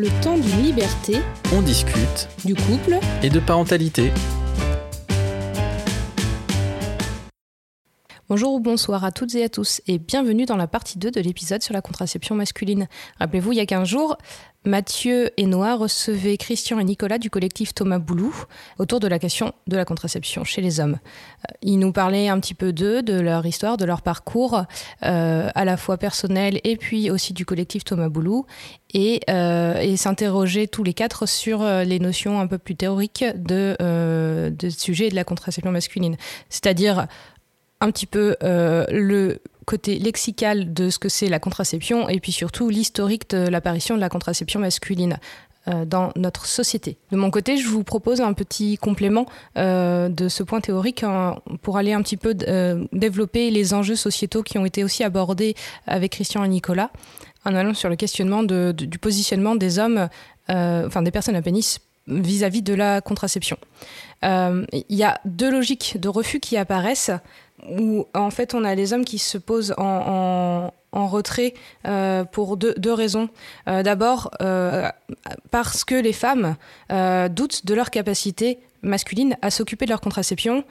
Le temps d'une liberté, On discute du couple, et de parentalité. Bonjour ou bonsoir à toutes et à tous et bienvenue dans la partie 2 de l'épisode sur la contraception masculine. Rappelez-vous, il y a 15 jours, Mathieu et Noah recevaient Christian et Nicolas du collectif Thomas Boulou autour de la question de la contraception chez les hommes. Euh, Ils nous parlaient un petit peu d'eux, de leur histoire, de leur parcours, euh, à la fois personnel et puis aussi du collectif Thomas Boulou, et, euh, et s'interroger tous les quatre sur les notions un peu plus théoriques de, de sujet de la contraception masculine. C'est-à-dire un petit peu euh, le côté lexical de ce que c'est la contraception et puis surtout l'historique de l'apparition de la contraception masculine euh, dans notre société. De mon côté, je vous propose un petit complément euh, de ce point théorique hein, pour aller un petit peu développer les enjeux sociétaux qui ont été aussi abordés avec Christian et Nicolas en allant sur le questionnement du positionnement des hommes, enfin des personnes à pénis vis-à-vis de la contraception. Il y a deux logiques de refus qui apparaissent où en fait on a les hommes qui se posent en, retrait euh, pour deux, raisons. Euh, D'abord euh, parce que les femmes doutent de leur capacité masculine à s'occuper de leur contraception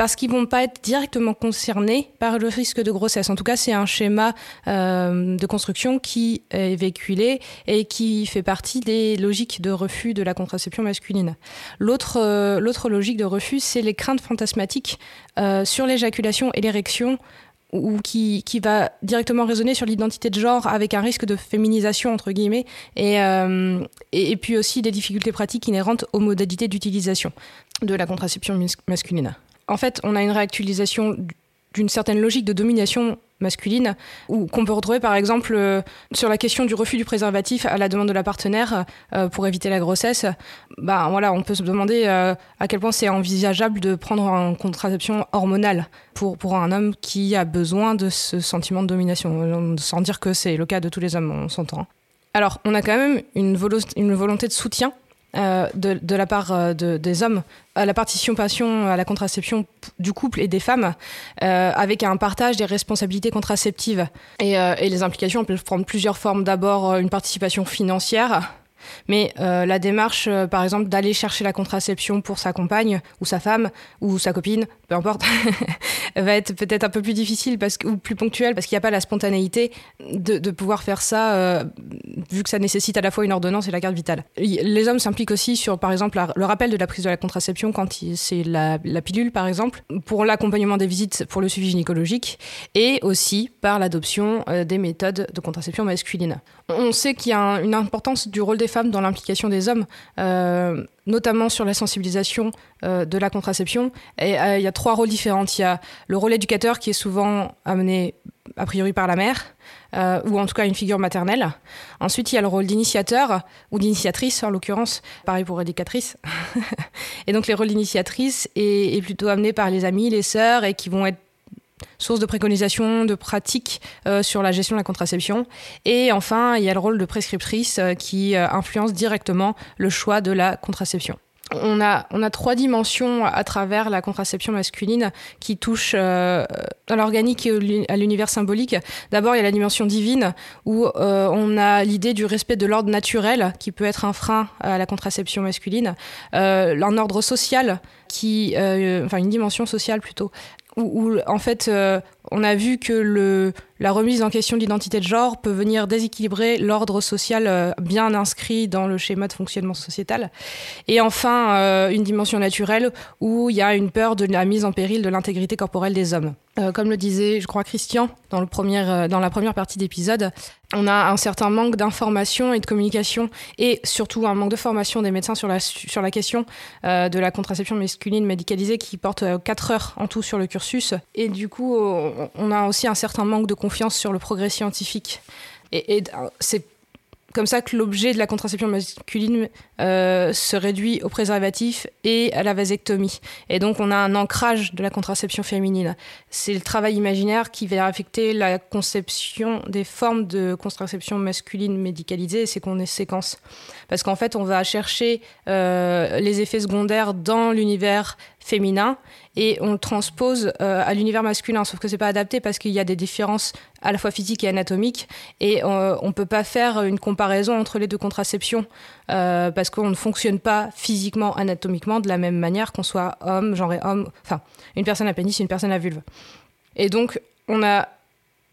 parce qu'ils vont pas être directement concernés par le risque de grossesse. En tout cas, c'est un schéma euh, de construction qui est véhiculé et qui fait partie des logiques de refus de la contraception masculine. L'autre euh, logique de refus, c'est les craintes fantasmatiques euh, sur l'éjaculation et l'érection ou qui, va directement résonner sur l'identité de genre avec un risque de féminisation entre guillemets et, puis aussi des difficultés pratiques inhérentes aux modalités d'utilisation de la contraception masculine. En fait, on a une réactualisation d'une certaine logique de domination masculine ou qu'on peut retrouver par exemple euh, sur la question du refus du préservatif à la demande de la partenaire euh, pour éviter la grossesse. Bah voilà on peut se demander euh, à quel point c'est envisageable de prendre une contraception hormonale pour, pour un homme qui a besoin de ce sentiment de domination. Sans dire que c'est le cas de tous les hommes on s'entend. Alors on a quand même une volonté de soutien euh, de, la part euh, de- des hommes à la participation à la contraception du couple et des femmes, euh, avec un partage des responsabilités contraceptives. Et, et les implications peuvent prendre plusieurs formes. D'abord, une participation financière. Mais euh, la démarche, euh, par exemple, d'aller chercher la contraception pour sa compagne ou sa femme ou sa copine, peu importe, va être peut-être un peu plus difficile parce que, ou plus ponctuelle parce qu'il n'y a pas la spontanéité de, pouvoir faire ça euh, vu que ça nécessite à la fois une ordonnance et la carte vitale. Les hommes s'impliquent aussi sur, par exemple, le rappel de la prise de la contraception quand c'est la, pilule, par exemple, pour l'accompagnement des visites pour le suivi gynécologique et aussi par l'adoption des méthodes de contraception masculine. On sait qu'il y a un- une importance du rôle des femmes dans l'implication des hommes, euh, notamment sur la sensibilisation euh, de la contraception. Et euh, il y a trois rôles différents. Il y a le rôle éducateur qui est souvent amené a priori par la mère, ou en tout cas une figure maternelle. Ensuite, il y a le rôle d'initiateur ou d'initiatrice, en l'occurrence, pareil pour éducatrice. et donc les rôles d'initiatrice est, est plutôt amené par les amis, les sœurs, et qui vont être source de préconisation, de pratique euh, sur la gestion de la contraception. Et enfin, il y a le rôle de prescriptrice euh, qui euh, influence directement le choix de la contraception. On a, on a trois dimensions à travers la contraception masculine qui touchent à l'organique et à l'univers symbolique. D'abord, il y a la dimension divine où on a l'idée du respect de l'ordre naturel qui peut être un frein à la contraception masculine. Un ordre social qui, enfin une dimension sociale plutôt, où, en fait euh, on a vu que le, la remise en question de l'identité de genre peut venir déséquilibrer l'ordre social euh, bien inscrit dans le schéma de fonctionnement sociétal. Et enfin, euh, une dimension naturelle où il y a une peur de la mise en péril de l'intégrité corporelle des hommes. Euh, comme le disait, je crois, Christian dans, le premier, dans la première partie d'épisode, on a un certain manque d'information et de communication et surtout un manque de formation des médecins sur la, sur la question de la contraception masculine médicalisée qui porte 4 heures en tout sur le cursus. Et du coup, on a aussi un certain manque de confiance sur le progrès scientifique. Et, et c'est comme ça que l'objet de la contraception masculine euh, se réduit au préservatif et à la vasectomie. Et donc on a un ancrage de la contraception féminine. C'est le travail imaginaire qui va affecter la conception des formes de contraception masculine médicalisée et ses séquences. Parce qu'en fait on va chercher euh, les effets secondaires dans l'univers féminin et on le transpose à l'univers masculin. Sauf que c'est pas adapté parce qu'il y a des différences à la fois physiques et anatomiques et on ne peut pas faire une comparaison entre les deux contraceptions parce qu'on ne fonctionne pas physiquement, anatomiquement de la même manière qu'on soit homme, genre homme, enfin une personne à pénis, une personne à vulve. Et donc on a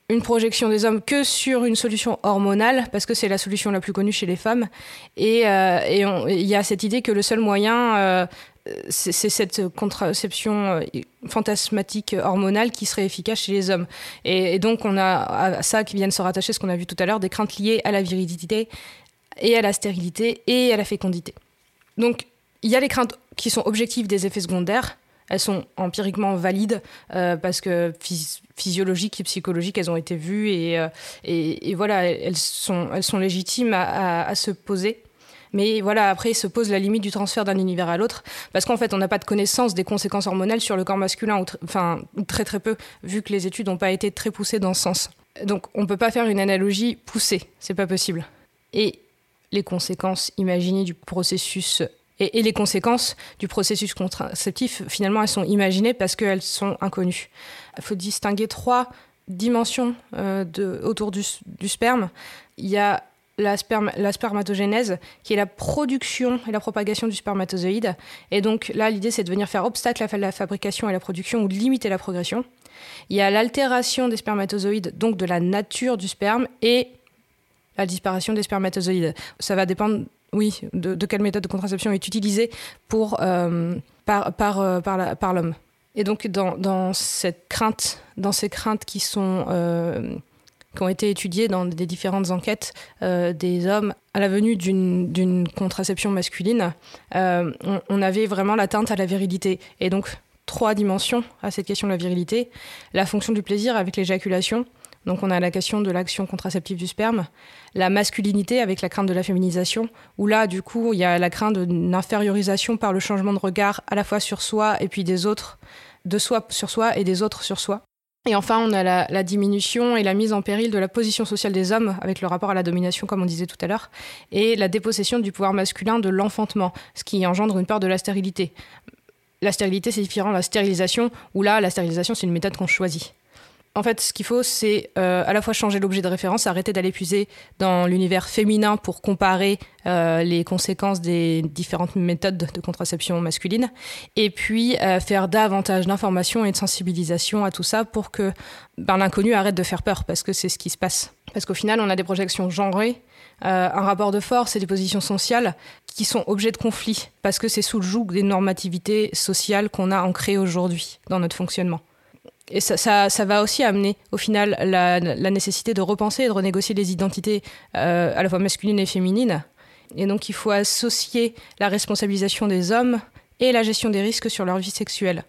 une projection des hommes que sur une solution hormonale, parce que c'est la solution la plus connue chez les femmes. Et il y a cette idée que le seul moyen, euh, c'est cette contraception euh, fantasmatique hormonale qui serait efficace chez les hommes. Et, donc on a à ça qui viennent se rattacher, ce qu'on a vu tout à l'heure, des craintes liées à la virilité et à la stérilité et à la fécondité. Donc il y a les craintes qui sont objectives des effets secondaires, elles sont empiriquement valides euh, parce que physiologiques et psychologiques, elles ont été vues et, euh, voilà, elles sont, elles sont légitimes à, se poser. Mais voilà, après, se pose la limite du transfert d'un univers à l'autre, parce qu'en fait, on n'a pas de connaissance des conséquences hormonales sur le corps masculin, ou enfin, très très peu, vu que les études n'ont pas été très poussées dans ce sens. Donc, on ne peut pas faire une analogie poussée, c'est pas possible. Et les conséquences imaginées du processus et, les conséquences du processus contraceptif, finalement, elles sont imaginées parce qu'elles sont inconnues. Il faut distinguer trois dimensions euh, autour du, sperme. Il y a la, spermatogénèse, qui est la production et la propagation du spermatozoïde. Et donc là, l'idée, c'est de venir faire obstacle à la fabrication et la production ou limiter la progression. Il y a l'altération des spermatozoïdes, donc de la nature du sperme, et la disparition des spermatozoïdes. Ça va dépendre oui, de, quelle méthode de contraception est utilisée pour, euh, par, par, euh, par l'homme. Et donc, dans, cette crainte, dans ces craintes qui, sont, euh, qui ont été étudiées dans des différentes enquêtes des hommes à la venue d'une contraception masculine, on, on, avait vraiment l'atteinte à la virilité. Et donc, trois dimensions à cette question de la virilité. La fonction du plaisir avec l'éjaculation, donc on a la question de l'action contraceptive du sperme, la masculinité avec la crainte de la féminisation, où là du coup il y a la crainte d'une infériorisation par le changement de regard à la fois sur soi et puis des autres, de soi sur soi et des autres sur soi. Et enfin, on a la, diminution et la mise en péril de la position sociale des hommes avec le rapport à la domination, comme on disait tout à l'heure, et la dépossession du pouvoir masculin de l'enfantement, ce qui engendre une peur de la stérilité. La stérilité, c'est différent de la stérilisation, où là, la stérilisation, c'est une méthode qu'on choisit. En fait, ce qu'il faut, c'est euh, à la fois changer l'objet de référence, arrêter d'aller puiser dans l'univers féminin pour comparer euh, les conséquences des différentes méthodes de contraception masculine, et puis euh, faire davantage d'informations et de sensibilisation à tout ça pour que ben, l'inconnu arrête de faire peur, parce que c'est ce qui se passe. Parce qu'au final, on a des projections genrées, un rapport de force et des positions sociales qui sont objets de conflit, parce que c'est sous le joug des normativités sociales qu'on a ancrées aujourd'hui dans notre fonctionnement et ça, ça, va aussi amener au final la, nécessité de repenser et de renégocier les identités euh, à la fois masculines et féminines. Et donc il faut associer la responsabilisation des hommes et la gestion des risques sur leur vie sexuelle.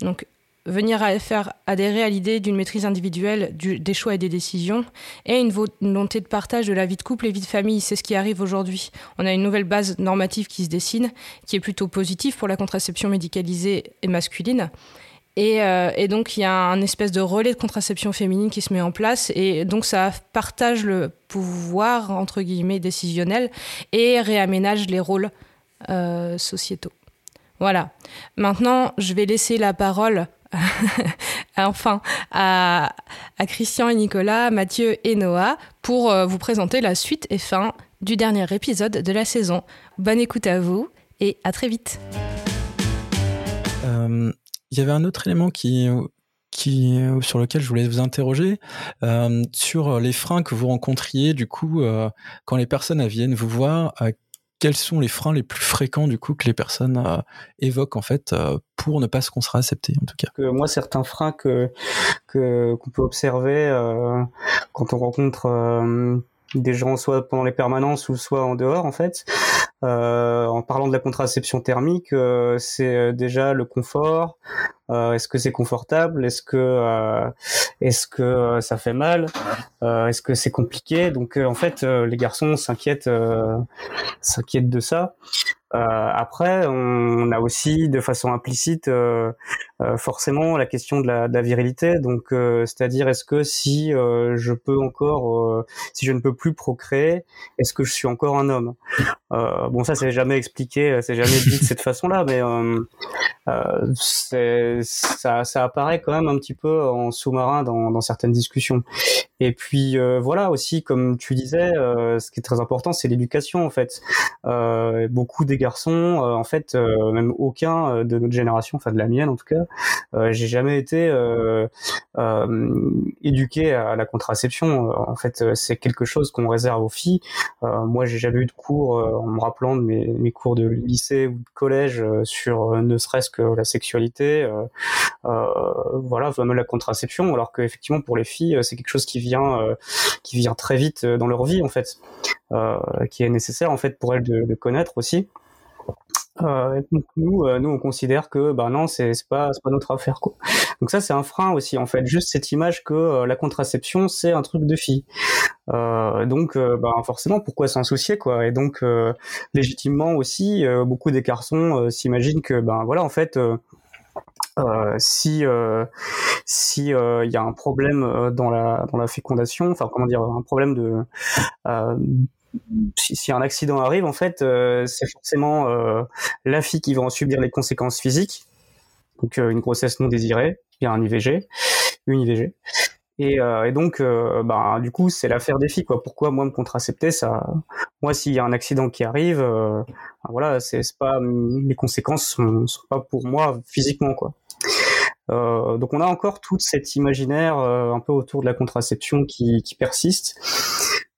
Donc venir à faire adhérer à l'idée d'une maîtrise individuelle des choix et des décisions et une volonté de partage de la vie de couple et vie de famille. C'est ce qui arrive aujourd'hui. On a une nouvelle base normative qui se dessine, qui est plutôt positive pour la contraception médicalisée et masculine euh, et, donc, il y a un espèce de relais de contraception féminine qui se met en place. Et donc, ça partage le pouvoir, entre guillemets, décisionnel et réaménage les rôles euh, sociétaux. Voilà. Maintenant, je vais laisser la parole, enfin, à, Christian et Nicolas, Mathieu et Noah pour euh, vous présenter la suite et fin du dernier épisode de la saison. Bonne écoute à vous et à très vite il y avait un autre élément qui, qui, sur lequel je voulais vous interroger, euh, sur les freins que vous rencontriez, du coup, euh, quand les personnes viennent vous voir, euh, quels sont les freins les plus fréquents, du coup, que les personnes évoquent, en fait, pour ne pas se contracepter, en tout cas? Moi, certains freins que qu'on peut observer quand on rencontre des gens soit pendant les permanences ou soit en dehors en fait. Euh, en parlant de la contraception thermique, euh, c'est euh, déjà le confort. est-ce que c'est confortable? Est-ce que est-ce que ça fait mal? Est-ce que c'est compliqué? Donc en fait, les garçons s'inquiètent s'inquiètent de ça. Euh, après, on a aussi de façon implicite euh, euh, forcément la question de la, de la virilité. Donc, c'est-à-dire est-ce que si je peux encore, si je ne peux plus procréer, est-ce que je suis encore un homme? Bon, ça c'est jamais expliqué, c'est jamais dit de cette façon-là, mais ça, ça apparaît quand même un petit peu en sous-marin dans, dans certaines discussions. Et puis voilà aussi, comme tu disais, ce qui est très important, c'est l'éducation en fait. beaucoup des garçons, euh, en fait, euh, même aucun euh, de notre génération, enfin de la mienne en tout cas, j'ai jamais été éduqué à la contraception. En fait, c'est quelque chose qu'on réserve aux filles. moi, j'ai jamais eu de cours, en me rappelant de mes, mes, cours de lycée ou de collège sur ne serait-ce que la sexualité, voilà, même la contraception. Alors qu'effectivement, pour les filles, c'est quelque chose qui vient, qui vient très vite dans leur vie en fait, qui est nécessaire en fait pour elles de, de connaître aussi. Euh, nous, euh, nous, on considère que bah non, c'est pas c'est pas notre affaire quoi. Donc ça, c'est un frein aussi en fait, juste cette image que euh, la contraception c'est un truc de fille. Euh, donc bah forcément, pourquoi s'en soucier quoi? Et donc légitimement aussi, beaucoup des garçons s'imaginent que ben voilà en fait. Euh, si euh, si il y a un problème dans la dans la fécondation, enfin comment dire, un problème de si, un accident arrive, en fait, euh, c'est forcément euh, la fille qui va en subir les conséquences physiques, donc euh, une grossesse non désirée, il y a un IVG, une IVG. Et, et donc, bah, du coup, c'est l'affaire des filles. Quoi. Pourquoi moi me contracepter ça Moi, s'il y a un accident qui arrive, ben voilà, c'est pas les conséquences sont, sont, pas pour moi physiquement, quoi. donc, on a encore tout cet imaginaire un peu autour de la contraception qui, qui persiste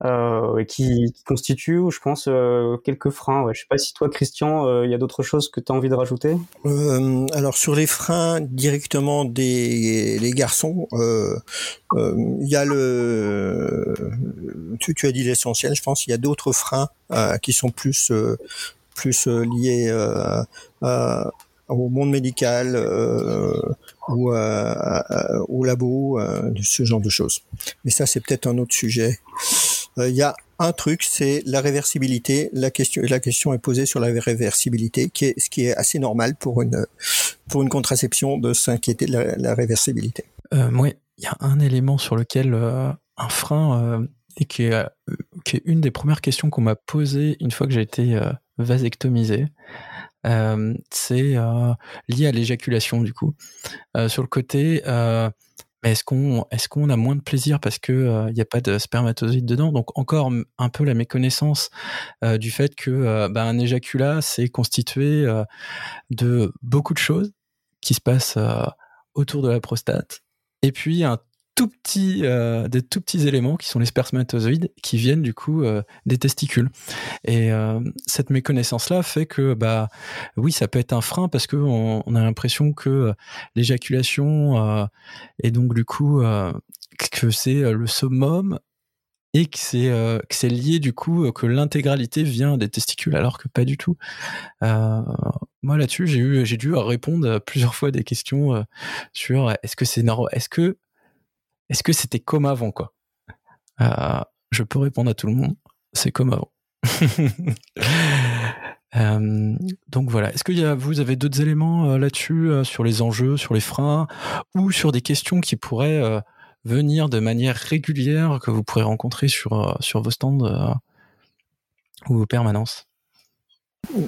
euh, qui, qui, constitue, je pense, euh, quelques freins. Ouais. Je sais pas si toi, Christian, euh, il y a d'autres choses que tu as envie de rajouter? Euh, Alors sur les freins directement des les garçons, il y a le, tu, tu as dit l'essentiel, je pense. Il y a d'autres freins qui sont plus plus liés au monde médical ou au labo, ce genre de choses. Mais ça, c'est peut-être un autre sujet. Euh, il y a un truc, c'est la réversibilité. La question, la question est posée sur la réversibilité, qui est ce qui est assez normal pour une pour une contraception de s'inquiéter de la, réversibilité. Euh, oui, il y a un élément sur lequel euh, un frein et qui est, qui est une des premières questions qu'on m'a posées une fois que j'ai été vasectomisé. c'est lié à l'éjaculation du coup. sur le côté, mais est-ce qu'on est-ce a moins de plaisir parce que il euh, a pas de spermatozoïdes dedans? Donc encore un peu la méconnaissance euh, du fait que euh, bah, un éjaculat c'est constitué de beaucoup de choses qui se passent autour de la prostate. Et puis un tout petits, euh, des tout petits éléments qui sont les spermatozoïdes qui viennent du coup euh, des testicules. Et euh, cette méconnaissance-là fait que, bah, oui, ça peut être un frein parce que on, a l'impression que l'éjaculation est donc du coup que c'est le summum et que c'est que c'est lié du coup que l'intégralité vient des testicules alors que pas du tout. moi là-dessus, j'ai eu j'ai dû répondre plusieurs fois des questions sur est-ce que c'est est-ce que est-ce que c'était comme avant, quoi? Euh, Je peux répondre à tout le monde, c'est comme avant. Euh, donc voilà. Est-ce que y a, vous avez d'autres éléments euh, là-dessus, sur les enjeux, sur les freins, ou sur des questions qui pourraient venir de manière régulière, que vous pourrez rencontrer sur, sur vos stands ou vos permanences?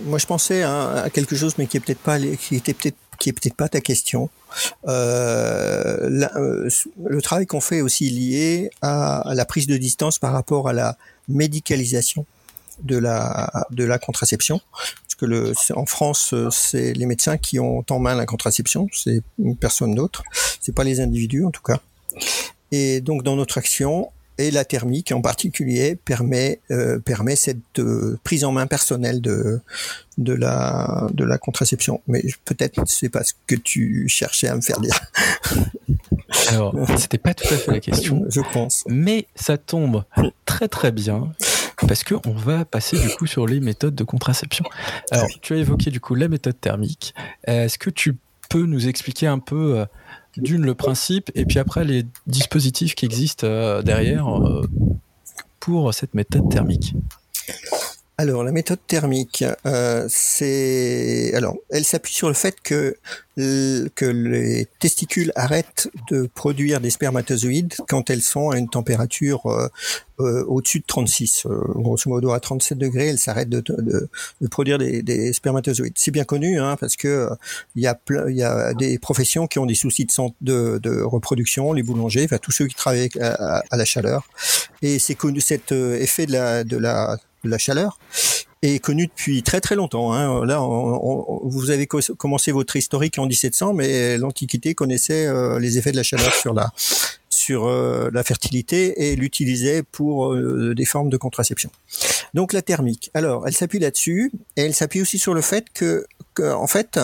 Moi, je pensais à, quelque chose, mais qui est peut-être pas, qui était peut-être, qui est peut-être pas ta question. Euh, euh, le travail qu'on fait aussi lié à, la prise de distance par rapport à la médicalisation de la de la contraception, parce que le, en France, c'est les médecins qui ont en main la contraception, c'est personne d'autre, c'est pas les individus en tout cas. Et donc dans notre action, et la thermique en particulier permet euh, permet cette euh, prise en main personnelle de de la de la contraception. Mais peut-être c'est pas ce que tu cherchais à me faire dire. Alors, c'était pas tout à fait la question. Je pense. Mais ça tombe très très bien parce que on va passer du coup sur les méthodes de contraception. Alors, tu as évoqué du coup la méthode thermique. Est-ce que tu peux nous expliquer un peu euh, d'une le principe et puis après les dispositifs qui existent euh, derrière euh, pour cette méthode thermique. Alors la méthode thermique, euh, c'est alors elle s'appuie sur le fait que que les testicules arrêtent de produire des spermatozoïdes quand elles sont à une température euh, euh, au-dessus de 36. grosso modo à 37 degrés, elles s'arrêtent de, de, de, produire des, des spermatozoïdes. C'est bien connu hein, parce que il y a y a des professions qui ont des soucis de, de, reproduction, les boulangers, enfin tous ceux qui travaillent à, à la chaleur. Et c'est connu cet effet de la de la la chaleur est connu depuis très très longtemps. Hein. Là, vous avez commencé votre historique en 1700, mais l'Antiquité connaissait euh, les effets de la chaleur sur la sur euh, la fertilité et l'utilisait pour euh, des formes de contraception. Donc la thermique. Alors, elle s'appuie là-dessus et elle s'appuie aussi sur le fait que, que, en fait,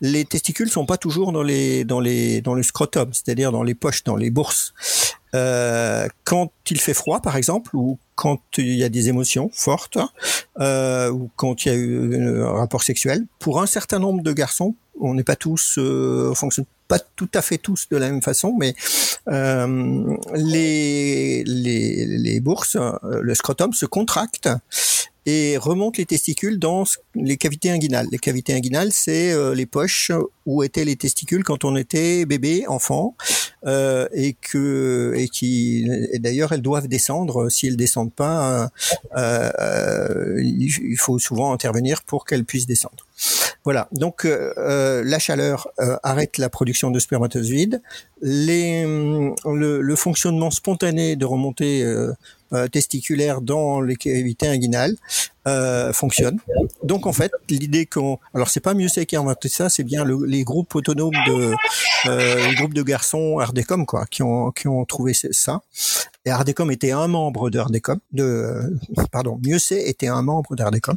les testicules sont pas toujours dans les dans les dans le scrotum, c'est-à-dire dans les poches, dans les bourses. Quand il fait froid, par exemple, ou quand il y a des émotions fortes, euh, ou quand il y a eu un rapport sexuel, pour un certain nombre de garçons, on n'est pas tous, euh, on fonctionne pas tout à fait tous de la même façon, mais euh, les, les, les bourses, euh, le scrotum se contracte et remonte les testicules dans les cavités inguinales. Les cavités inguinales, c'est euh, les poches où étaient les testicules quand on était bébé, enfant, euh, et que et qui d'ailleurs elles doivent descendre. Si elles descendent pas, euh, euh il faut souvent intervenir pour qu'elles puissent descendre. Voilà. Donc euh, la chaleur arrête la production de spermatozoïdes. Les, le, le, fonctionnement spontané de remontée euh, testiculaire dans les cavités inguinales euh, fonctionne. Donc en fait, l'idée qu'on, alors c'est pas c'est qui a inventé ça, c'est bien le, les groupes autonomes de, euh, les groupes de garçons Ardecom quoi, qui ont qui ont trouvé ça. Et Ardecom était un membre de Ardecom, de pardon, c'est était un membre d'Ardecom.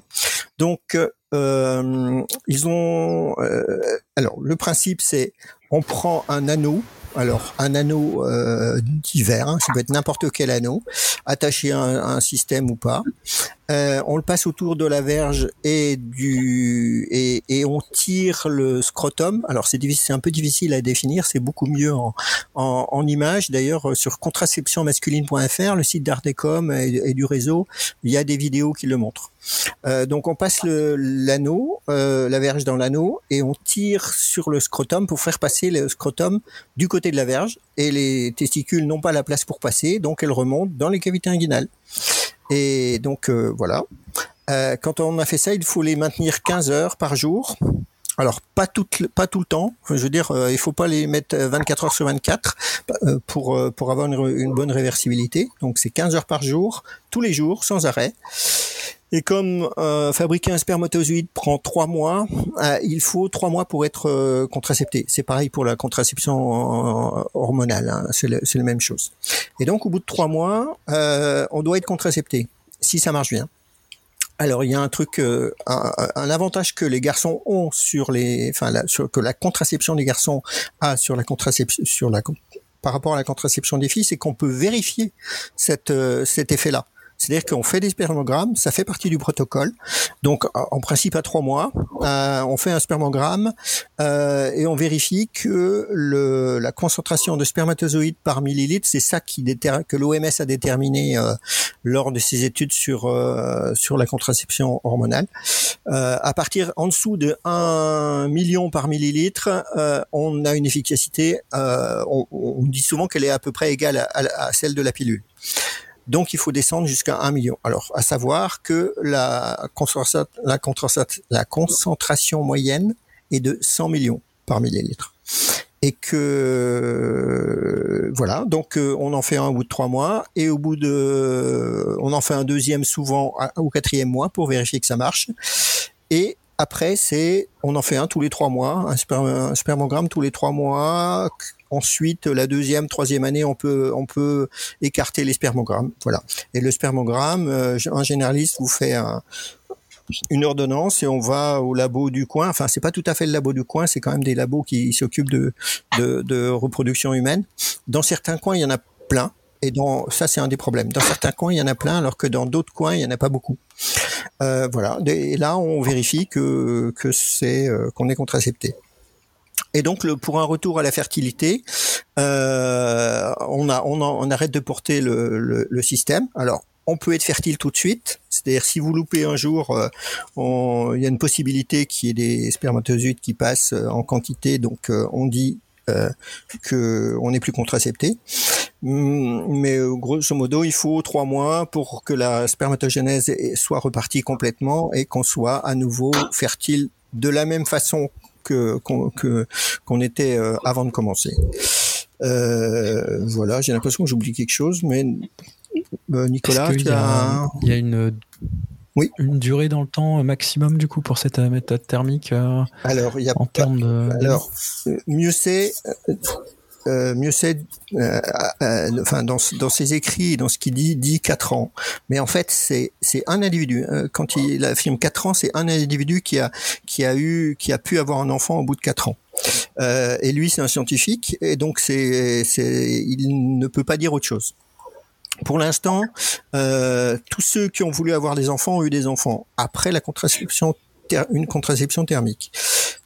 Donc euh, ils ont, euh, alors le principe c'est, on prend un anneau alors, un anneau euh, divers, hein, ça peut être n'importe quel anneau, attaché à un, système ou pas. Euh, on le passe autour de la verge et du et, et on tire le scrotum. Alors c'est c'est un peu difficile à définir, c'est beaucoup mieux en, en, en image. D'ailleurs sur contraceptionmasculine.fr, le site d'Artecom et, et, du réseau, il y a des vidéos qui le montrent. Euh, donc on passe l'anneau, euh, la verge dans l'anneau et on tire sur le scrotum pour faire passer le scrotum du côté de la verge et les testicules n'ont pas la place pour passer, donc elles remontent dans les cavités inguinales. Et donc euh, voilà. Euh, quand on a fait ça, il faut les maintenir 15 heures par jour. Alors pas tout pas tout le temps. Je veux dire, euh, il faut pas les mettre 24 heures sur 24 pour pour avoir une, une bonne réversibilité. Donc c'est 15 heures par jour, tous les jours, sans arrêt. Et comme euh, fabriquer un spermatozoïde prend trois mois, euh, il faut trois mois pour être euh, contracepté. C'est pareil pour la contraception hormonale, hein, c'est la même chose. Et donc au bout de trois mois, on doit être contracepté, si ça marche bien. Alors il y a un truc, un, un, avantage que les garçons ont sur les, enfin sur, que la contraception des garçons a sur la contraception, sur la par rapport à la contraception des filles, c'est qu'on peut vérifier cette, cet effet-là. C'est-à-dire qu'on fait des spermogrammes, ça fait partie du protocole. Donc, en principe, à trois mois, euh, on fait un spermogramme euh, et on vérifie que le, la concentration de spermatozoïdes par millilitre, c'est ça qui que l'OMS a déterminé euh, lors de ses études sur euh, sur la contraception hormonale. Euh, à partir en dessous de 1 million par millilitre, euh, on a une efficacité. On, on, dit souvent qu'elle est à peu près égale à, à celle de la pilule. Donc, il faut descendre jusqu'à 1 million. Alors, à savoir que la, concentration moyenne est de 100 millions par millilitre. Et que voilà, donc euh, on en fait un au bout de trois mois et au bout de, on en fait un deuxième souvent au quatrième mois pour vérifier que ça marche. Et après, c'est, on en fait un tous les trois mois, un, un spermogramme tous les trois mois Ensuite, la deuxième, troisième année, on peut on peut écarter les spermogrammes. Voilà. Et le spermogramme, euh, un généraliste vous fait une ordonnance et on va au labo du coin. Enfin, c'est pas tout à fait le labo du coin, c'est quand même des labos qui s'occupent de, reproduction humaine. Dans certains coins, il y en a plein. Et dans ça, c'est un des problèmes. Dans certains coins, il y en a plein, alors que dans d'autres coins, il y en a pas beaucoup. Euh, voilà. Et là, on vérifie que que c'est euh, qu'on est contracepté. Et donc, le, pour un retour à la fertilité, euh, on, a, on, on, arrête de porter le, le, le, système. Alors, on peut être fertile tout de suite. C'est-à-dire si vous loupez un jour, euh, il y a une possibilité qu'il y ait des spermatozoïdes qui passent euh, en quantité, donc euh, on dit euh, que on n'est plus contracepté. Hum, mais grosso modo, il faut trois mois pour que la spermatogénèse soit repartie complètement et qu'on soit à nouveau fertile de la même façon que qu'on était avant de commencer. Euh, voilà, j'ai l'impression que j'oublie quelque chose, mais euh, Nicolas, il y, a, il y a une oui. Une durée dans le temps maximum du coup pour cette méthode thermique euh, Alors, il y a en termes de. Alors, mieux c'est. Euh, mieux c'est, euh, enfin dans, ses écrits, dans ce qu'il dit, dit 4 ans. Mais en fait, c'est un individu. Quand il affirme 4 ans, c'est un individu qui a qui a eu qui a pu avoir un enfant au bout de 4 ans. Euh, et lui, c'est un scientifique, et donc il ne peut pas dire autre chose. Pour l'instant, euh, tous ceux qui ont voulu avoir des enfants ont eu des enfants après la contraception une contraception thermique.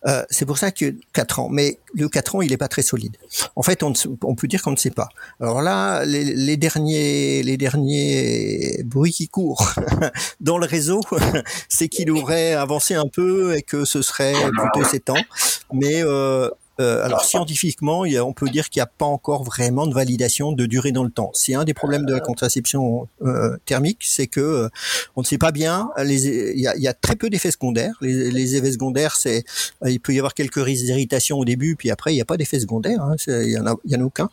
Euh, c'est pour ça que 4 ans. Mais le 4 ans, il n'est pas très solide. En fait, on, on peut dire qu'on ne sait pas. Alors là, les, les, derniers, les derniers bruits qui courent dans le réseau, c'est qu'il aurait avancé un peu et que ce serait plutôt 7 ans. Mais euh, euh, alors scientifiquement, on peut dire qu'il n'y a pas encore vraiment de validation de durée dans le temps. C'est un des problèmes de la contraception euh, thermique, c'est que euh, on ne sait pas bien. il, y a, très peu d'effets secondaires. Les, effets secondaires, c'est il peut y avoir quelques risques d'irritation au début, puis après il n'y a pas d'effet secondaire. Hein, il y en a, y en a aucun.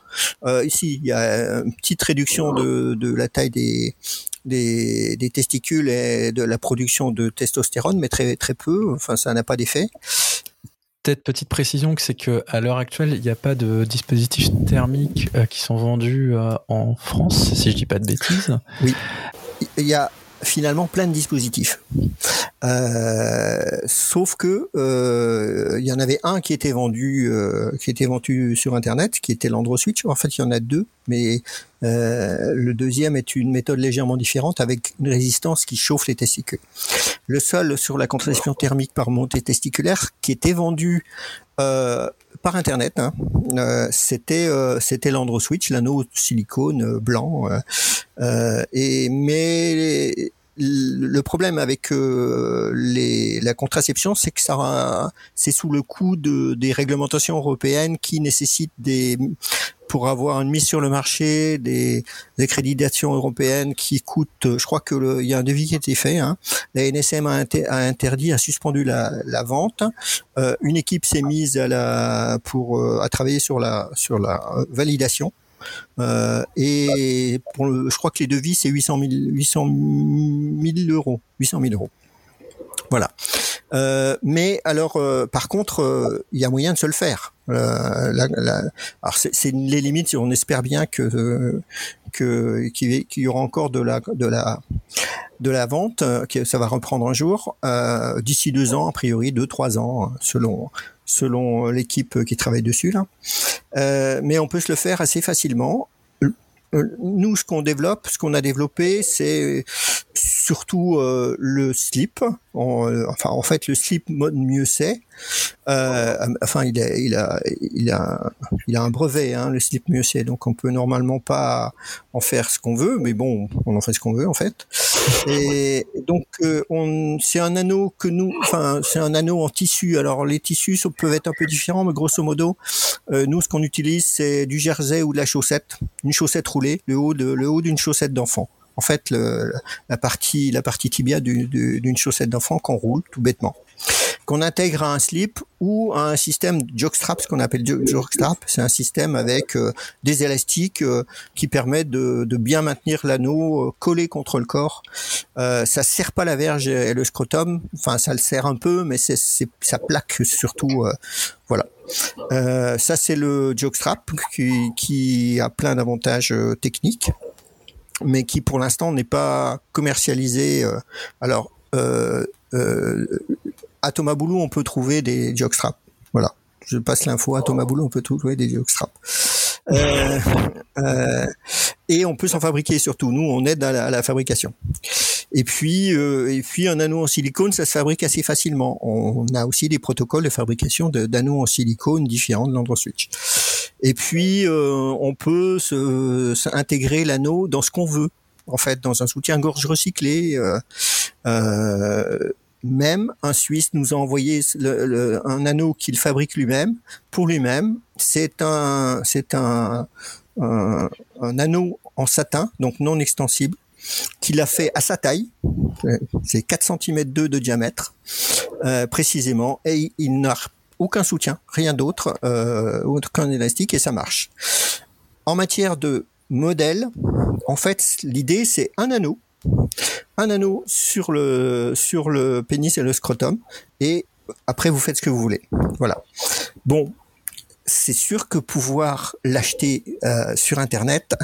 ici, il y a une petite réduction de, de la taille des des, des, testicules et de la production de testostérone, mais très très peu. Enfin, ça n'a pas d'effet peut-être petite précision c'est que à l'heure actuelle, il n'y a pas de dispositifs thermiques euh, qui sont vendus euh, en France, si je dis pas de bêtises. Oui, il y a finalement plein de dispositifs. Euh, sauf que il y en avait un qui était vendu, qui était vendu sur internet, qui était l'AndroSwitch. En fait, il y en a deux, mais euh, le deuxième est une méthode légèrement différente avec une résistance qui chauffe les testicules. Le seul sur la contraception thermique par montée testiculaire qui était vendu euh, par internet. Hein. Euh, c'était c'était l'AndroSwitch, l'anneau silicone blanc. et mais le problème avec euh, les, la contraception, c'est que ça, c'est sous le coup de, des réglementations européennes qui nécessitent des, pour avoir une mise sur le marché, des, des accréditations européennes qui coûtent, je crois que il y a un devis qui a été fait. Hein. La NSM a, interdit, a suspendu la, la vente. Euh, une équipe s'est mise à la, pour euh, à travailler sur la sur la validation. Euh, et pour le, je crois que les devis, c'est 800 000, 800 000 euros. 800 000 euros. Voilà. Euh, mais alors, euh, par contre, euh, il y a moyen de se le faire. Euh, la, la, alors, c'est les limites. On espère bien que que qu'il y aura encore de la de la de la vente, que ça va reprendre un jour d'ici deux ans, a priori deux trois ans, selon selon l'équipe qui travaille dessus là. Euh, mais on peut se le faire assez facilement. Euh, nous, ce qu'on développe, ce qu'on a développé, c'est surtout euh, le slip. Enfin, en fait, le slip mode mieux c'est. Euh, enfin, il a, il a, il a, il a un brevet, hein, le slip mieux c'est. Donc, on peut normalement pas en faire ce qu'on veut, mais bon, on en fait ce qu'on veut en fait. Et donc, euh, on, c'est un anneau que nous, enfin, c'est un anneau en tissu. Alors, les tissus peuvent être un peu différents, mais grosso modo, euh, nous, ce qu'on utilise, c'est du jersey ou de la chaussette, une chaussette roulée, le haut de, le haut d'une chaussette d'enfant en fait le, la partie la partie tibia d'une chaussette d'enfant qu'on roule tout bêtement qu'on intègre à un slip ou à un système jockstrap, ce qu'on appelle jockstrap. C'est un système avec euh, des élastiques euh, qui permettent de, de bien maintenir l'anneau euh, collé contre le corps. Ça sert pas la verge et le scrotum. Enfin, ça le sert un peu, mais c'est ça plaque surtout. voilà. ça, c'est le jockstrap qui, qui a plein d'avantages techniques mais qui pour l'instant n'est pas commercialisé. alors, euh, euh, à Thomas Boulou, on peut trouver des jockstraps. Voilà. Je passe l'info à Thomas Boulou, on peut trouver des jockstraps. Euh, euh, et on peut s'en fabriquer surtout. Nous, on aide à la, fabrication. Et puis, euh, et puis un anneau en silicone, ça se fabrique assez facilement. On, a aussi des protocoles de fabrication d'anneaux en silicone différents de l'AndroSwitch. Et puis, on peut intégrer l'anneau dans ce qu'on veut. en fait, dans un soutien-gorge recyclé. Même un Suisse nous a envoyé un anneau qu'il fabrique lui-même pour lui-même. C'est un, c'est un, un, anneau en satin, donc non extensible, qu'il a fait à sa taille. C'est 4 cm 2 de diamètre, euh, précisément, et il n'a aucun soutien, rien d'autre, euh, aucun élastique, et ça marche. En matière de modèle, en fait, l'idée, c'est un anneau, un anneau sur le, sur le pénis et le scrotum, et après, vous faites ce que vous voulez. Voilà. Bon, c'est sûr que pouvoir l'acheter euh, sur Internet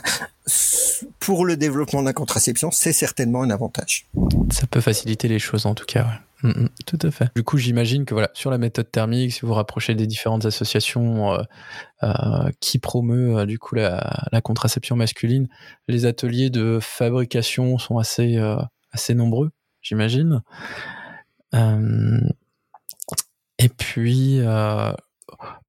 pour le développement de la contraception, c'est certainement un avantage. Ça peut faciliter les choses en tout cas. Mm, tout à fait. Du coup, j'imagine que voilà, sur la méthode thermique, si vous rapprochez des différentes associations euh, euh, qui promeut du coup la, contraception masculine, les ateliers de fabrication sont assez nombreux, j'imagine. et puis,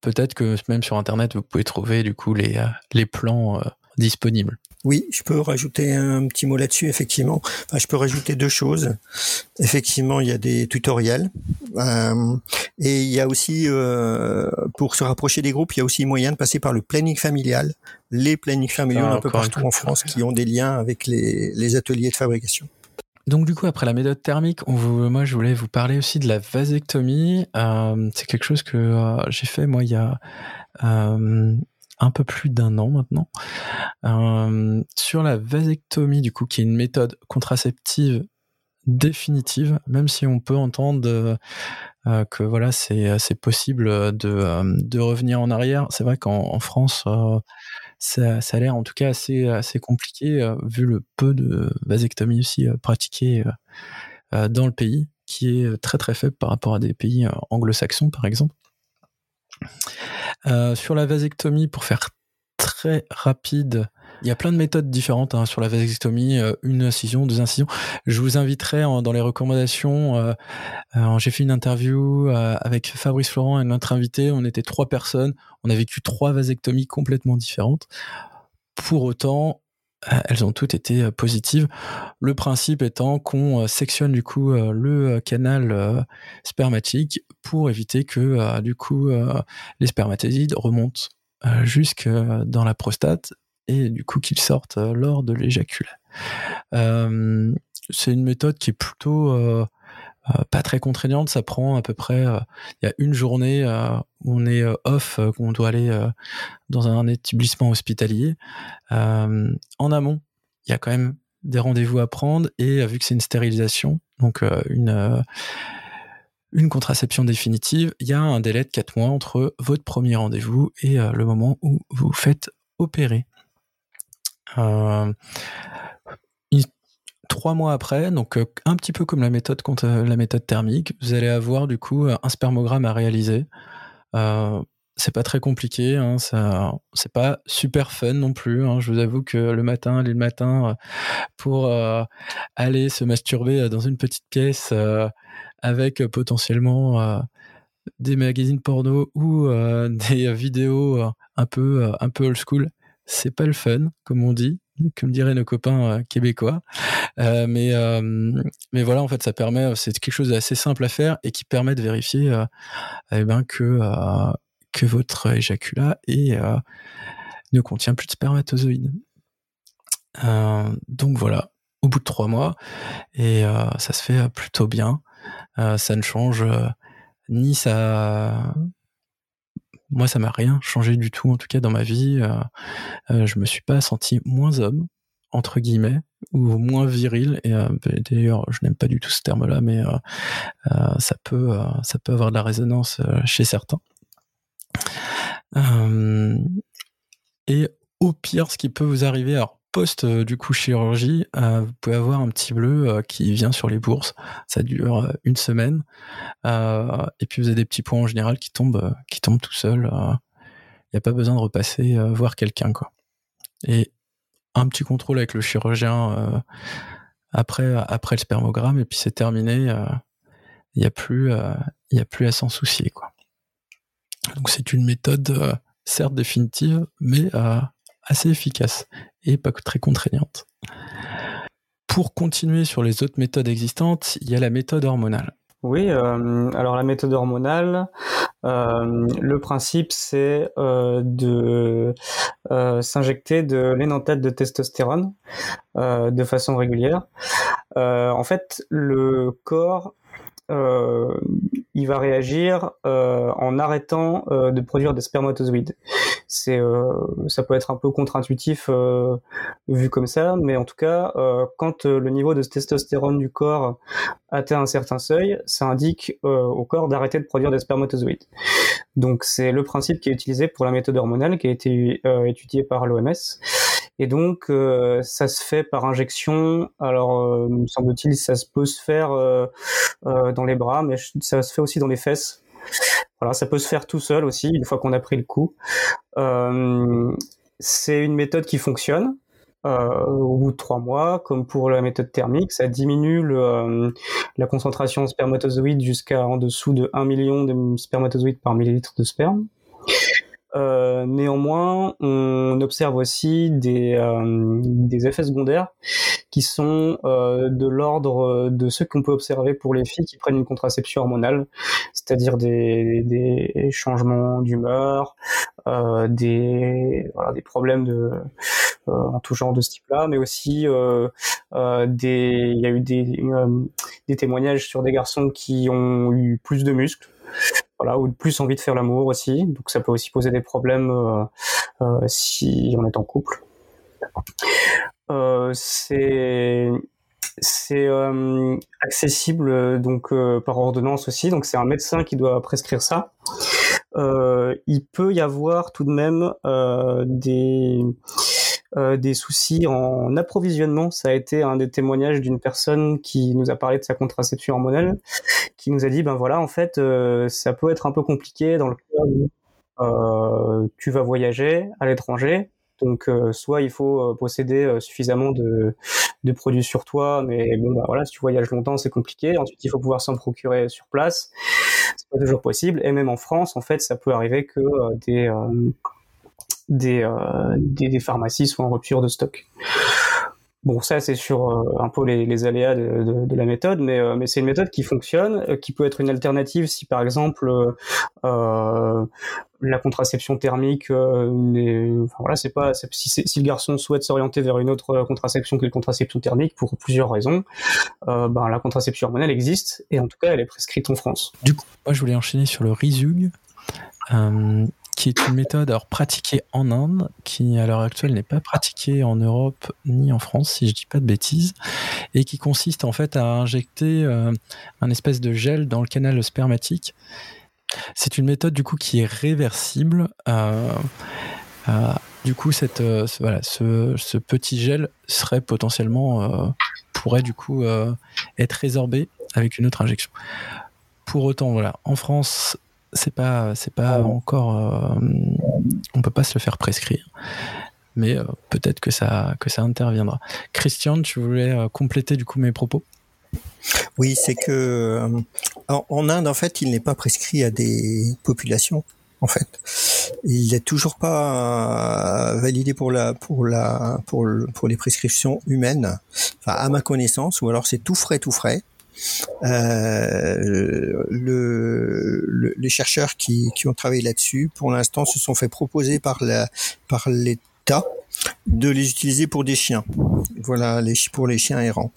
peut-être que même sur Internet, vous pouvez trouver du coup les, euh, plans euh, disponibles. Oui, je peux rajouter un petit mot là-dessus, effectivement. Enfin, je peux rajouter deux choses. Effectivement, il y a des tutoriels. Euh, et il y a aussi, euh, pour se rapprocher des groupes, il y a aussi moyen de passer par le planning familial. Les plannings familiaux un peu partout en France qui ont des liens avec les, les ateliers de fabrication. Donc du coup, après la méthode thermique, on vous, moi je voulais vous parler aussi de la vasectomie. Euh, c'est quelque chose que euh, j'ai fait moi il y a euh, un peu plus d'un an maintenant. sur la vasectomie, du coup, qui est une méthode contraceptive définitive, même si on peut entendre que voilà c'est possible de, revenir en arrière. C'est vrai qu'en France ça, a l'air en tout cas assez, assez compliqué, euh, vu le peu de vasectomie aussi euh, pratiquée euh, dans le pays, qui est très très faible par rapport à des pays anglo-saxons par exemple. Sur la vasectomie, pour faire très rapide, il y a plein de méthodes différentes hein, sur la vasectomie, euh, une incision, deux incisions. Je vous inviterai dans les recommandations. Euh, euh, j'ai fait une interview avec Fabrice Florent et notre invité. On était trois personnes. On a vécu trois vasectomies complètement différentes. Pour autant, elles ont toutes été positives. Le principe étant qu'on sectionne du coup le canal spermatique pour éviter que du coup les spermatozoïdes remontent jusque dans la prostate et du coup qu'ils sortent euh, lors de l'éjaculat. Euh, c'est une méthode qui est plutôt euh, pas très contraignante, ça prend à peu près, il y a une journée où on est off, qu'on doit aller dans un établissement hospitalier. en amont, il y a quand même des rendez-vous à prendre et vu que c'est une stérilisation, donc une une contraception définitive, il y a un délai de 4 mois entre votre premier rendez-vous et le moment où vous faites opérer. Euh, trois mois après, donc euh, un petit peu comme la méthode la méthode thermique, vous allez avoir du coup un spermogramme à réaliser. Euh, c'est pas très compliqué, hein, ça, c'est pas super fun non plus. Hein. je vous avoue que le matin, aller le matin pour aller se masturber dans une petite pièce avec potentiellement des magazines porno ou des vidéos un peu un peu old school, c'est pas le fun, comme on dit, comme diraient nos copains euh, québécois. Euh, mais, euh, mais voilà, en fait, ça permet, c'est quelque chose d'assez simple à faire et qui permet de vérifier eh ben, que, que votre éjaculat ne contient plus de spermatozoïdes. donc voilà, au bout de trois mois, et ça se fait plutôt bien. ça ne change ni ça moi, ça m'a rien changé du tout, en tout cas dans ma vie. Euh, euh, je me suis pas senti moins homme, entre guillemets, ou moins viril. Et euh, d'ailleurs, je n'aime pas du tout ce terme-là, mais ça peut, ça peut avoir de la résonance chez certains. et au pire, ce qui peut vous arriver, alors euh, du coup chirurgie, euh, vous pouvez avoir un petit bleu euh, qui vient sur les bourses. Ça dure une semaine. et puis vous avez des petits points en général qui tombent, qui tombent tout seuls. Il n'y a pas besoin de repasser voir quelqu'un quoi. Et un petit contrôle avec le chirurgien après après le spermogramme et puis c'est terminé. Il n'y a plus il a plus à s'en soucier quoi. Donc c'est une méthode certes définitive, mais assez efficace pas très contraignante. pour continuer sur les autres méthodes existantes, il y a la méthode hormonale. Oui, euh, alors la méthode hormonale, euh, le principe c'est euh, de s'injecter de l'énanthète de testostérone de façon régulière. en fait, le corps il va réagir euh, en arrêtant euh, de produire des spermatozoïdes. C'est, ça peut être un peu contre-intuitif vu comme ça, mais en tout cas, quand le niveau de testostérone du corps atteint un certain seuil, ça indique au corps d'arrêter de produire des spermatozoïdes. Donc c'est le principe qui est utilisé pour la méthode hormonale qui a été étudiée par l'OMS. Et donc, euh, ça se fait par injection. Alors, euh, me semble-t-il, ça peut se faire euh, dans les bras, mais ça se fait aussi dans les fesses. Voilà, ça peut se faire tout seul aussi, une fois qu'on a pris le coup. c'est une méthode qui fonctionne. au bout de trois mois, comme pour la méthode thermique, ça diminue la concentration de spermatozoïdes jusqu'à en dessous de 1 million de spermatozoïdes par millilitre de sperme. Euh, néanmoins, on observe aussi des, euh, effets secondaires qui sont euh, de l'ordre de ceux qu'on peut observer pour les filles qui prennent une contraception hormonale, c'est-à-dire des, changements d'humeur, des, problèmes de, en tout genre de ce type-là, mais aussi il y a eu des témoignages sur des garçons qui ont eu plus de muscles voilà, ou plus envie de faire l'amour aussi. Donc ça peut aussi poser des problèmes euh, euh, si on est en couple. Euh, c'est c'est accessible donc par ordonnance aussi. Donc c'est un médecin qui doit prescrire ça. il peut y avoir tout de même des des soucis en approvisionnement. Ça a été un des témoignages d'une personne qui nous a parlé de sa contraception hormonale, qui nous a dit ben voilà en fait euh, ça peut être un peu compliqué dans le cas où euh, tu vas voyager à l'étranger. Donc soit il faut posséder suffisamment de, de, produits sur toi, mais bon bah voilà si tu voyages longtemps c'est compliqué. Ensuite il faut pouvoir s'en procurer sur place. C'est pas toujours possible. Et même en France en fait ça peut arriver que des euh, des, des, pharmacies soient en rupture de stock. Bon, ça c'est sur euh, un peu les, aléas de, la méthode, mais, euh, mais c'est une méthode qui fonctionne, qui peut être une alternative si par exemple la contraception thermique, voilà, c'est pas si, le garçon souhaite s'orienter vers une autre contraception que la contraception thermique pour plusieurs raisons, ben, la contraception hormonale existe et en tout cas elle est prescrite en France. Du coup, je voulais enchaîner sur le Rizug qui est une méthode alors pratiquée en Inde, qui à l'heure actuelle n'est pas pratiquée en Europe ni en France, si je dis pas de bêtises, et qui consiste en fait à injecter euh, un espèce de gel dans le canal spermatique. C'est une méthode du coup qui est réversible. Euh, euh, du coup, cette, voilà, ce, ce, petit gel serait potentiellement pourrait du coup être résorbé avec une autre injection. Pour autant, voilà, en France, c'est pas c'est pas ah encore euh, on peut pas se le faire prescrire mais euh, peut-être que ça que ça interviendra. Christian tu voulais euh, compléter du coup mes propos? Oui c'est que en, Inde en fait il n'est pas prescrit à des populations en fait. Il n'est toujours pas validé pour la pour la pour, pour les prescriptions humaines. Enfin à ma connaissance ou alors c'est tout frais tout frais euh, le, les chercheurs qui, ont travaillé là-dessus, pour l'instant, se sont fait proposer par l'État de les utiliser pour des chiens. Voilà, pour les chiens errants.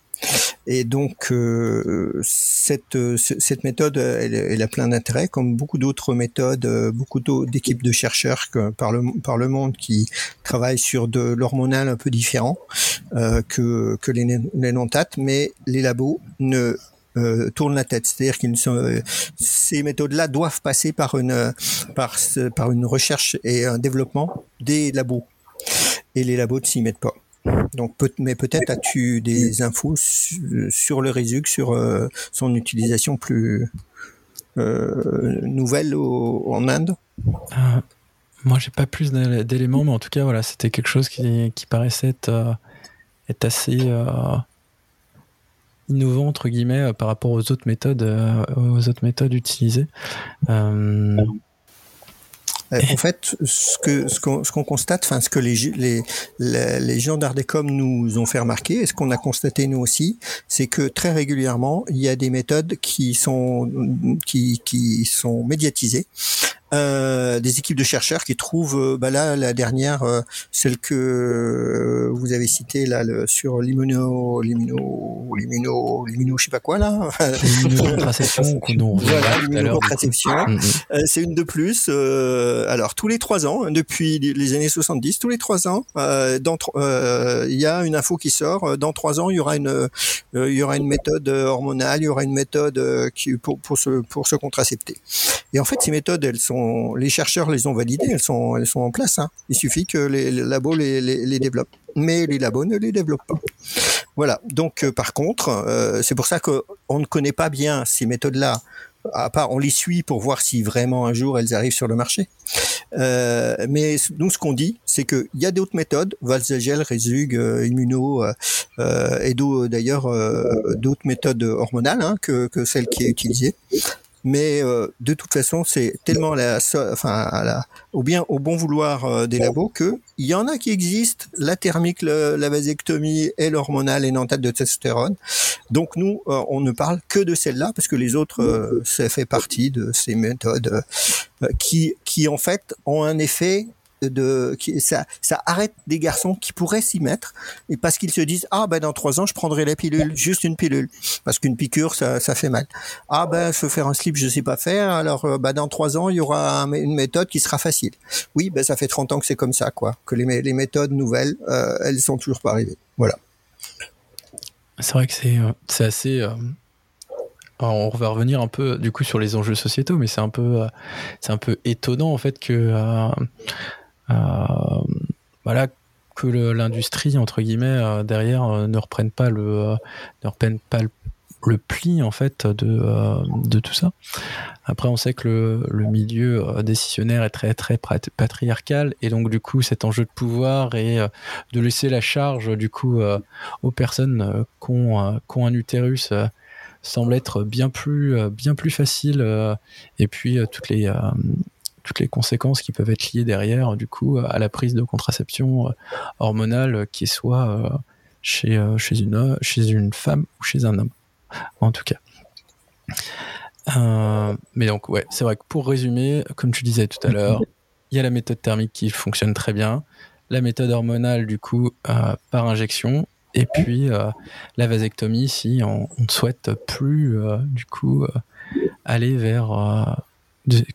Et donc euh, cette méthode, elle, a plein d'intérêts, comme beaucoup d'autres méthodes, beaucoup d'équipes de chercheurs par le monde qui travaillent sur de l'hormonal un peu différent euh, que les, les mais les labos ne euh, tournent la tête. C'est-à-dire qu'ils euh, ces méthodes-là doivent passer par une, par, une recherche et un développement des labos. Et les labos ne s'y mettent pas. Donc, mais peut-être as-tu des infos sur le Résug, sur euh, son utilisation plus euh, nouvelle en Inde? Moi, j'ai pas plus d'éléments, mais en tout cas, voilà, c'était quelque chose qui, paraissait être assez innovant entre guillemets euh, par rapport aux autres méthodes, euh, aux autres méthodes utilisées. Euh, en fait, ce que ce qu'on qu'on constate, enfin ce que les les les, gens d'Ardecom nous ont fait remarquer, et ce qu'on a constaté nous aussi, c'est que très régulièrement, il y a des méthodes qui sont qui qui sont médiatisées des équipes de chercheurs qui trouvent, euh, bah là, la dernière, euh, celle que vous avez citée là, le, sur l'immuno, l'immuno, l'immuno, l'immuno, je sais pas quoi là. L'immunocontraception voilà, l'immunocontraception. Mm, mm. c'est une de plus. alors tous les trois ans, depuis les années 70, tous les trois ans, il y a une info qui sort. Dans trois ans, il y aura une, il y aura une méthode hormonale, il y aura une méthode qui pour pour se pour se contracepter. Et en fait, ces méthodes, elles sont les chercheurs les ont validées, elles sont, en place. Hein. Il suffit que les, labos les, les, développent. Mais les labos ne les développent pas. Voilà. Donc, euh, par contre, euh, c'est pour ça qu'on ne connaît pas bien ces méthodes-là. À part, on les suit pour voir si vraiment un jour elles arrivent sur le marché. Euh, mais nous, ce qu'on dit, c'est qu'il y a d'autres méthodes, Valsagel, Resug, Immuno, et d'ailleurs d'autres méthodes hormonales hein, que, que celle qui est utilisée mais euh, de toute façon, c'est tellement la, enfin, la, au bien, au bon vouloir euh, des labos que il y en a qui existent, la thermique, la vasectomie et l'hormonale et nantate de testostérone. Donc nous, euh, on ne parle que de celle-là parce que les autres, ça fait partie de ces méthodes qui, qui en fait ont un effet de qui, ça, ça arrête des garçons qui pourraient s'y mettre et parce qu'ils se disent ah ben dans trois ans je prendrai la pilule juste une pilule. Parce qu'une piqûre ça, ça fait mal. Ah ben je veux faire un slip je sais pas faire. Alors euh, ben dans trois ans il y aura une méthode qui sera facile. Oui ben ça fait 30 ans que c'est comme ça quoi. Que les, les méthodes nouvelles euh, elles sont toujours pas arrivées. Voilà. C'est vrai que c'est euh, c'est assez on va revenir un peu du coup sur les enjeux sociétaux, mais c'est un peu, c'est un peu étonnant en fait que euh, voilà que l'industrie entre guillemets euh, derrière euh, ne reprenne pas le ne reprenne pas le, pli en fait de, de tout ça. Après, on sait que le, milieu décisionnaire est très très patriarcal et donc du coup cet enjeu de pouvoir et de laisser la charge du coup aux personnes qui ont, un utérus semble être bien plus bien plus facile et puis toutes les toutes les conséquences qui peuvent être liées derrière, du coup, à la prise de contraception euh, hormonale, qui soit euh, chez, euh, chez, une, chez une femme ou chez un homme, en tout cas. mais donc, ouais, c'est vrai que pour résumer, comme tu disais tout à l'heure, il y a la méthode thermique qui fonctionne très bien, la méthode hormonale, du coup, par injection, et puis la vasectomie si on ne souhaite plus, du coup, aller vers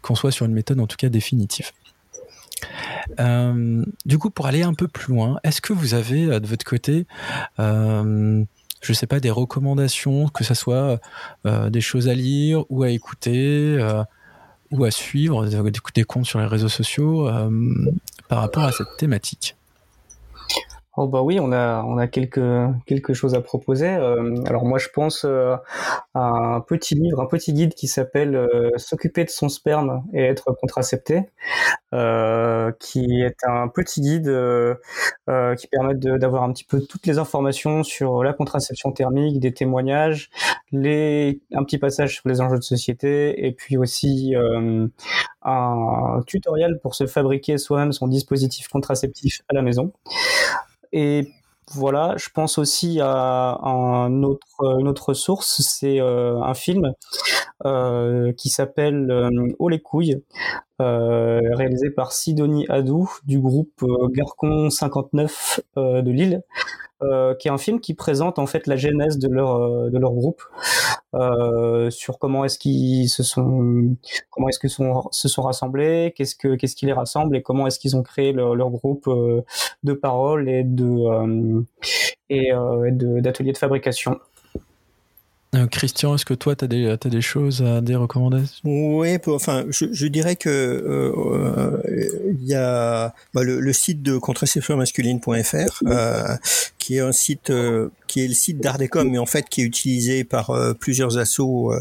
qu'on soit sur une méthode en tout cas définitive. Euh, du coup, pour aller un peu plus loin, est-ce que vous avez euh, de votre côté, euh, je ne sais pas, des recommandations, que ce soit des choses à lire ou à écouter ou à suivre, des comptes sur les réseaux sociaux par rapport à cette thématique? Oh bah oui, on a on a quelques quelque choses à proposer. Euh, alors moi je pense euh, à un petit livre, un petit guide qui s'appelle euh, S'occuper de son sperme et être contracepté, qui est un petit guide qui permet d'avoir un petit peu toutes les informations sur la contraception thermique, des témoignages, les un petit passage sur les enjeux de société et puis aussi un tutoriel pour se fabriquer soi-même son dispositif contraceptif à la maison. Et voilà, je pense aussi à une autre source, c'est euh, un film euh, qui s'appelle euh, Oh les couilles, réalisé par Sidonie Adou du groupe Garcon 59 de Lille. Euh, qui est un film qui présente en fait la genèse de leur euh, de leur groupe euh, sur comment est-ce qu'ils se sont comment est-ce que se sont rassemblés qu'est-ce que qu'est-ce qui les rassemble et comment est-ce qu'ils ont créé leur, leur groupe de parole et de et d'ateliers de fabrication euh, Christian, est-ce que toi, tu as des, choses, à, des recommandations? Oui, enfin, je, dirais que euh, il y a bah, le, site de contraceptionmasculine.fr, euh, qui est un site euh, qui est le site d'Ardecom, mais en fait qui est utilisé par euh, plusieurs assos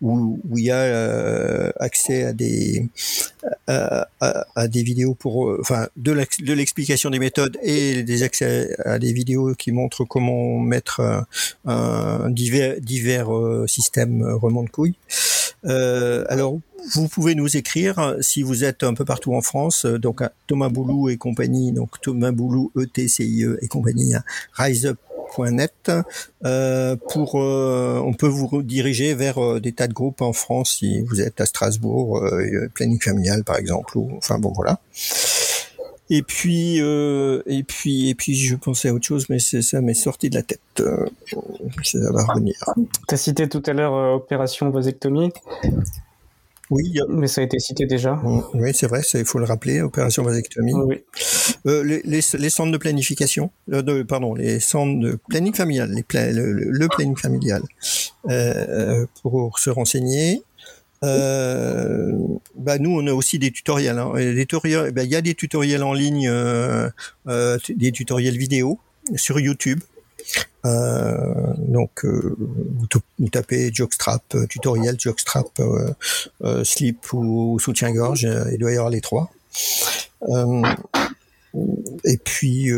où, où, il y a accès à des à, des vidéos pour, enfin, de l'explication des méthodes et des accès à des vidéos qui montrent comment mettre un divers, divers euh, système remonte couille. Euh, alors vous pouvez nous écrire si vous êtes un peu partout en France, donc à Thomas Boulou et compagnie, donc Thomas Boulou, E-T-C-I-E e et compagnie, à riseup.net. Euh, pour, on peut vous diriger vers des tas de groupes en France si vous êtes à Strasbourg, planning familial par exemple, ou enfin bon voilà. Et puis, euh, et puis, et puis, je pensais à autre chose, mais ça m'est sorti de la tête. Euh, ça va revenir. Tu as cité tout à l'heure euh, opération vasectomie. Oui, mais ça a été cité déjà. Oui, c'est vrai, il faut le rappeler, opération vasectomie. Oui. Euh, les, les, les, centres de planification, euh, de, pardon, les centres de planning familial, les le, le, planning familial, euh, pour se renseigner. Euh, bah nous, on a aussi des tutoriels. Hein. des tutoriels, bah, il y a des tutoriels en ligne, euh, euh, des tutoriels vidéo sur YouTube. Euh, donc, euh, vous, tapez jockstrap, euh, tutoriel jockstrap, slip ou, soutien-gorge, il doit y avoir les trois. et puis,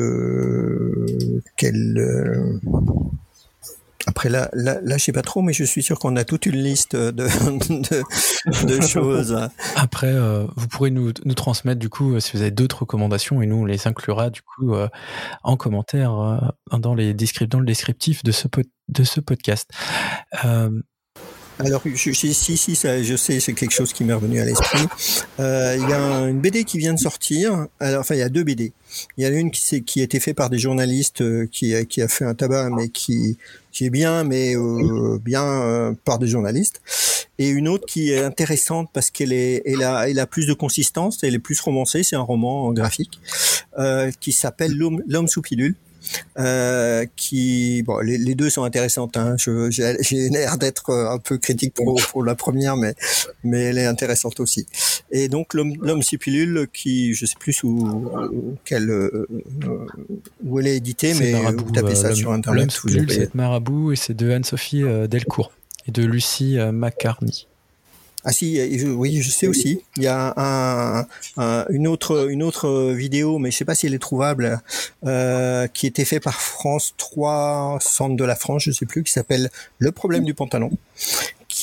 quel après là, là, là, je sais pas trop, mais je suis sûr qu'on a toute une liste de, de, de choses. Après, euh, vous pourrez nous, nous, transmettre du coup si vous avez d'autres recommandations et nous on les inclura du coup euh, en commentaire euh, dans les dans le descriptif de ce de ce podcast. Alors, je, si, si, ça, je sais, c'est quelque chose qui m'est revenu à l'esprit. Euh, il y a une BD qui vient de sortir. Alors, enfin, il y a deux BD. Il y a une qui, qui a été faite par des journalistes euh, qui, qui a fait un tabac, mais qui, qui est bien, mais euh, bien euh, par des journalistes. Et une autre qui est intéressante parce qu'elle est, elle a, elle a plus de consistance, elle est plus romancée. C'est un roman graphique euh, qui s'appelle L'homme sous pilule euh, qui bon les, les, deux sont intéressantes. Hein. J'ai l'air d'être un peu critique pour, pour, la première, mais mais elle est intéressante aussi. Et donc l'homme pilule qui je sais plus où quelle euh, où elle est éditée, mais vous tapez ça euh, sur internet. L'homme c'est Marabout et c'est de Anne-Sophie Delcourt et de Lucie McCartney. Ah si, oui, je sais aussi. Il y a un, une autre une autre vidéo, mais je sais pas si elle est trouvable, euh, qui était fait par France 3, centre de la France, je sais plus, qui s'appelle Le problème du pantalon,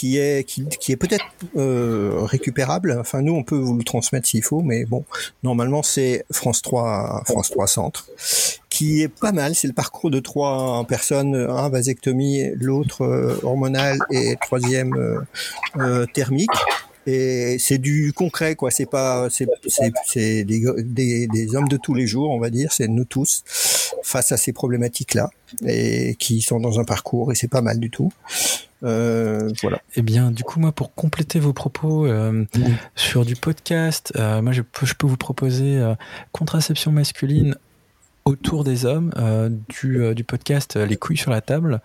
qui est qui, est peut-être euh, récupérable. Enfin, nous, on peut vous le transmettre s'il faut, mais bon, normalement, c'est France 3, France 3 Centre, qui est pas mal. C'est le parcours de trois personnes, un vasectomie, l'autre euh, hormonal et troisième euh, euh, thermique et c'est du concret quoi. C'est pas c'est c'est des, des, des, hommes de tous les jours on va dire. C'est nous tous face à ces problématiques là et qui sont dans un parcours et c'est pas mal du tout. Euh, voilà. Eh bien, du coup, moi, pour compléter vos propos euh, sur du podcast, euh, moi, je peux, je peux vous proposer euh, contraception masculine autour des hommes euh, du, euh, du, podcast Les couilles sur la table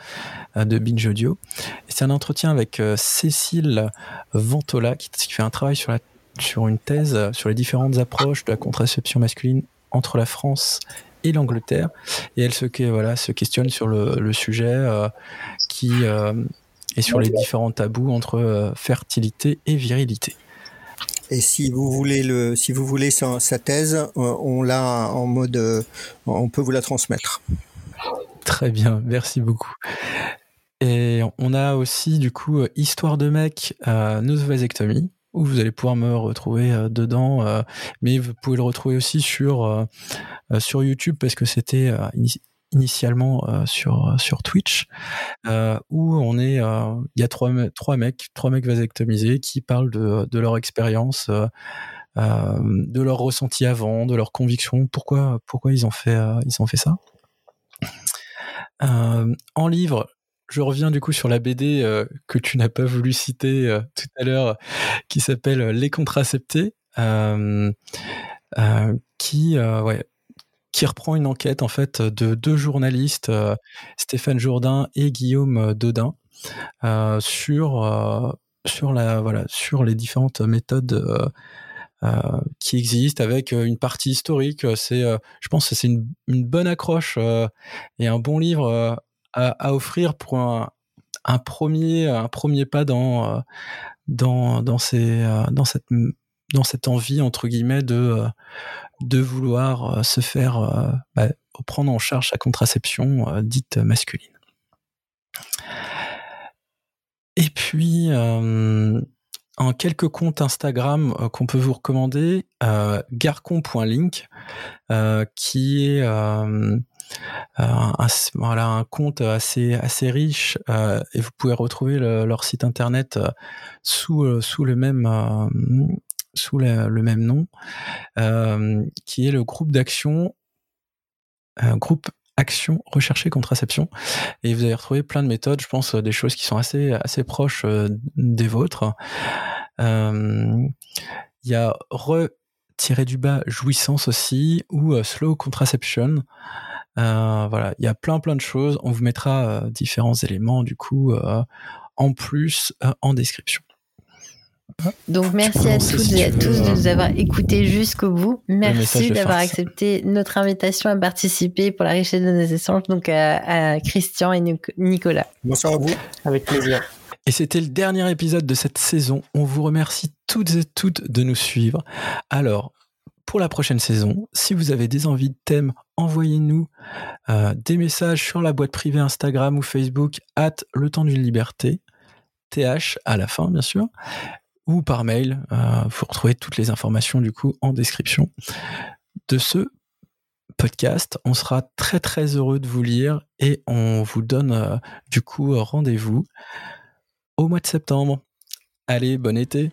euh, de Binge Audio. C'est un entretien avec Cécile Ventola qui, qui, fait un travail sur, la, sur une thèse sur les différentes approches de la contraception masculine entre la France et l'Angleterre. Et elle se, voilà, se questionne sur le, le sujet qui est sur les différents tabous entre fertilité et virilité. Et si vous voulez le, si vous voulez sa, thèse, euh, on l'a en mode, euh, on peut vous la transmettre. Très bien, merci beaucoup. Et on a aussi du coup euh, Histoire de mec, euh, vasectomie où vous allez pouvoir me retrouver dedans, mais vous pouvez le retrouver aussi sur sur YouTube parce que c'était initialement sur sur Twitch où on est il y a trois trois mecs trois mecs vasectomisés qui parlent de de leur expérience de leur ressenti avant de leurs convictions. Pourquoi pourquoi ils ont fait ils ont fait ça? En livre je reviens du coup sur la BD que tu n'as pas voulu citer tout à l'heure, qui s'appelle Les contraceptés, qui ouais, qui reprend une enquête en fait de deux journalistes, euh, Stéphane Jourdain et Guillaume Dodin, euh, sur euh, sur les différentes méthodes qui existent avec une partie historique. Je pense, que c'est une, bonne accroche et un bon livre à, offrir pour un, premier pas dans cette envie entre guillemets de vouloir euh, se faire euh, bah, prendre en charge sa contraception euh, dite masculine. Et puis, en quelques comptes Instagram qu'on peut vous recommander, garcon.link, qui est un, voilà, un compte assez, assez riche et vous pouvez retrouver leur site internet sous, sous le même sous le même nom, qui est le groupe d'action, groupe action recherche contraception. Et vous allez retrouver plein de méthodes, je pense, des choses qui sont assez, assez proches des vôtres. Il y a re du bas jouissance aussi ou slow contraception. voilà, il y a plein plein de choses. On vous mettra différents éléments du coup en plus en description. Donc merci à toutes et à tous de nous avoir écoutés jusqu'au bout. Merci d'avoir accepté notre invitation à participer pour la richesse de nos échanges, donc à, Christian et Nicolas. Bonsoir à vous. Avec plaisir. Et c'était le dernier épisode de cette saison. On vous remercie toutes et toutes de nous suivre. Alors, pour la prochaine saison, si vous avez des envies de thèmes, envoyez-nous euh, des messages sur la boîte privée Instagram ou Facebook, at le temps d'une liberté, TH à la fin, bien sûr ou par mail. Euh, vous retrouvez toutes les informations du coup en description de ce podcast. On sera très très heureux de vous lire et on vous donne euh, du coup rendez-vous au mois de septembre. Allez, bon été